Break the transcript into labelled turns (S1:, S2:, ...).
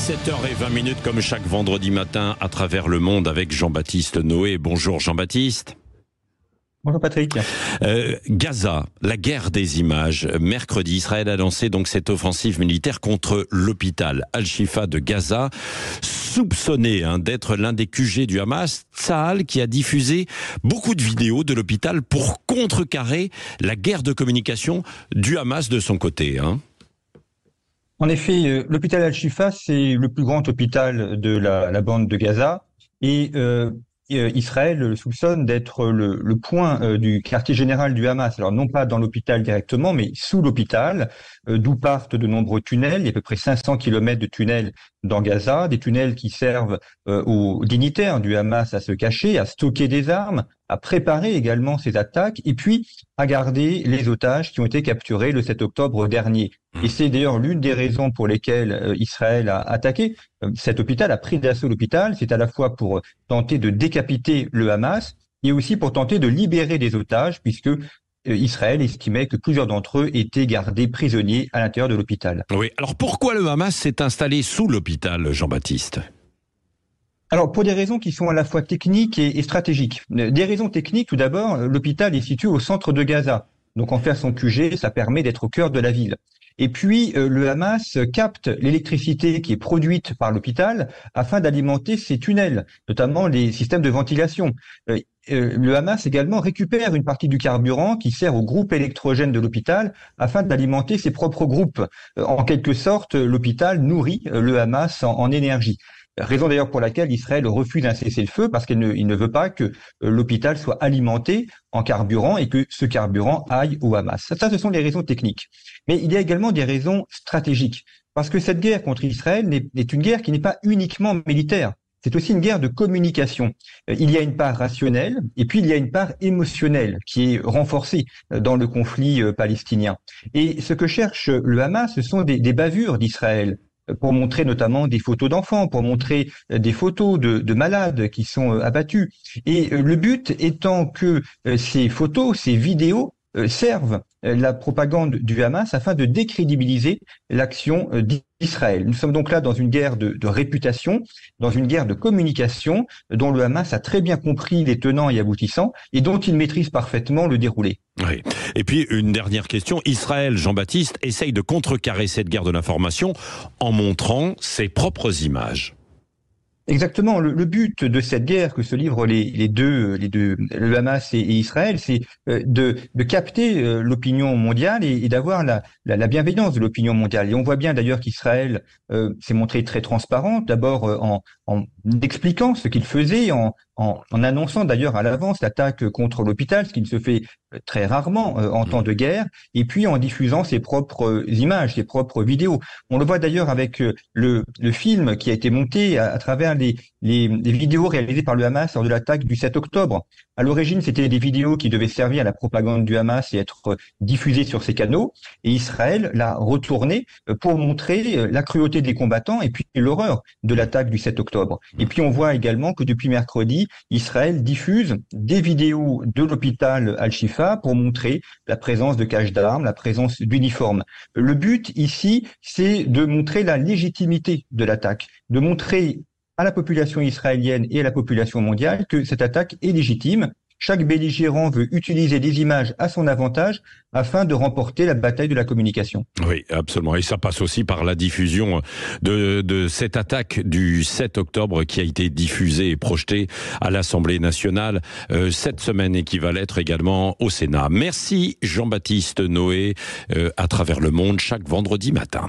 S1: 7h20 comme chaque vendredi matin à travers le monde avec Jean-Baptiste Noé. Bonjour Jean-Baptiste.
S2: Bonjour Patrick.
S1: Euh, Gaza, la guerre des images. Mercredi, Israël a lancé donc cette offensive militaire contre l'hôpital Al-Shifa de Gaza, soupçonné hein, d'être l'un des QG du Hamas. Tsahal qui a diffusé beaucoup de vidéos de l'hôpital pour contrecarrer la guerre de communication du Hamas de son côté. Hein.
S2: En effet, euh, l'hôpital Al-Shifa, c'est le plus grand hôpital de la, bande de Gaza. Et euh, euh, Israël le soupçonne d'être le, point du quartier général du Hamas. Alors non pas dans l'hôpital directement, mais sous l'hôpital, d'où partent de nombreux tunnels. Il y a à peu près 500 kilomètres de tunnels dans Gaza, des tunnels qui servent aux dignitaires du Hamas à se cacher, à stocker des armes, à préparer également ces attaques, et puis à garder les otages qui ont été capturés le 7 octobre dernier. Et c'est d'ailleurs l'une des raisons pour lesquelles Israël a attaqué cet hôpital, a pris d'assaut l'hôpital. C'est à la fois pour tenter de décapiter le Hamas et aussi pour tenter de libérer des otages, puisque Israël estimait que plusieurs d'entre eux étaient gardés prisonniers à l'intérieur de l'hôpital.
S1: Oui, alors pourquoi le Hamas s'est installé sous l'hôpital, Jean-Baptiste?
S2: Alors, pour des raisons qui sont à la fois techniques et, stratégiques. Des raisons techniques, tout d'abord, l'hôpital est situé au centre de Gaza. Donc, en faire son QG, ça permet d'être au cœur de la ville. Et puis, euh, le Hamas capte l'électricité qui est produite par l'hôpital afin d'alimenter ses tunnels, notamment les systèmes de ventilation. Euh, euh, le Hamas également récupère une partie du carburant qui sert au groupe électrogène de l'hôpital afin d'alimenter ses propres groupes. En quelque sorte, l'hôpital nourrit le Hamas en énergie. Raison d'ailleurs pour laquelle Israël refuse un cessez-le-feu parce qu'il ne, veut pas que euh, l'hôpital soit alimenté en carburant et que ce carburant aille au Hamas. Ça, ce sont les raisons techniques. Mais il y a également des raisons stratégiques. Parce que cette guerre contre Israël est une guerre qui n'est pas uniquement militaire. C'est aussi une guerre de communication. Euh, il y a une part rationnelle et puis il y a une part émotionnelle qui est renforcée euh, dans le conflit palestinien. Et ce que cherche le Hamas, ce sont des, des bavures d'Israël, pour montrer notamment des photos d'enfants, pour montrer euh, des photos de, de, malades qui sont euh, abattus. Et euh, le but étant que ces photos, ces vidéos servent la propagande du Hamas afin de décrédibiliser l'action d'Israël. Nous sommes donc là dans une guerre de, de, réputation, dans une guerre de communication dont le Hamas a très bien compris les tenants et aboutissants et dont il maîtrise parfaitement le déroulé.
S1: Oui. Et puis une dernière question. Israël, Jean-Baptiste, essaye de contrecarrer cette guerre de l'information en montrant ses propres images.
S2: Exactement. Le, but de cette guerre que se livrent les, deux, les deux, le Hamas et, Israël, c'est euh, de, de, capter euh, l'opinion mondiale et, d'avoir la, la, bienveillance de l'opinion mondiale. Et on voit bien d'ailleurs qu'Israël euh, s'est montré très transparent, d'abord en, en, expliquant ce qu'il faisait, en, en, annonçant d'ailleurs à l'avance l'attaque contre l'hôpital, ce qui ne se fait très rarement en temps de guerre, et puis en diffusant ses propres images, ses propres vidéos. On le voit d'ailleurs avec le, film qui a été monté à, à travers les, les, vidéos réalisées par le Hamas lors de l'attaque du 7 octobre. À l'origine, c'était des vidéos qui devaient servir à la propagande du Hamas et être diffusées sur ces canaux. Et Israël l'a retourné euh, pour montrer euh, la cruauté des combattants et puis l'horreur de l'attaque du 7 octobre. Et puis on voit également que depuis mercredi, Israël diffuse des vidéos de l'hôpital Al-Shifa pour montrer la présence de caches d'armes, la présence d'uniformes. Le but ici, c'est de montrer la légitimité de l'attaque, de montrer à la population israélienne et à la population mondiale que cette attaque est légitime. Chaque belligérant veut utiliser des images à son avantage afin de remporter la bataille de la communication.
S1: Oui, absolument. Et ça passe aussi par la diffusion de, de cette attaque du 7 octobre qui a été diffusée et projetée à l'Assemblée nationale euh, cette semaine et qui va l'être également au Sénat. Merci Jean-Baptiste Noé euh, à travers le monde chaque vendredi matin.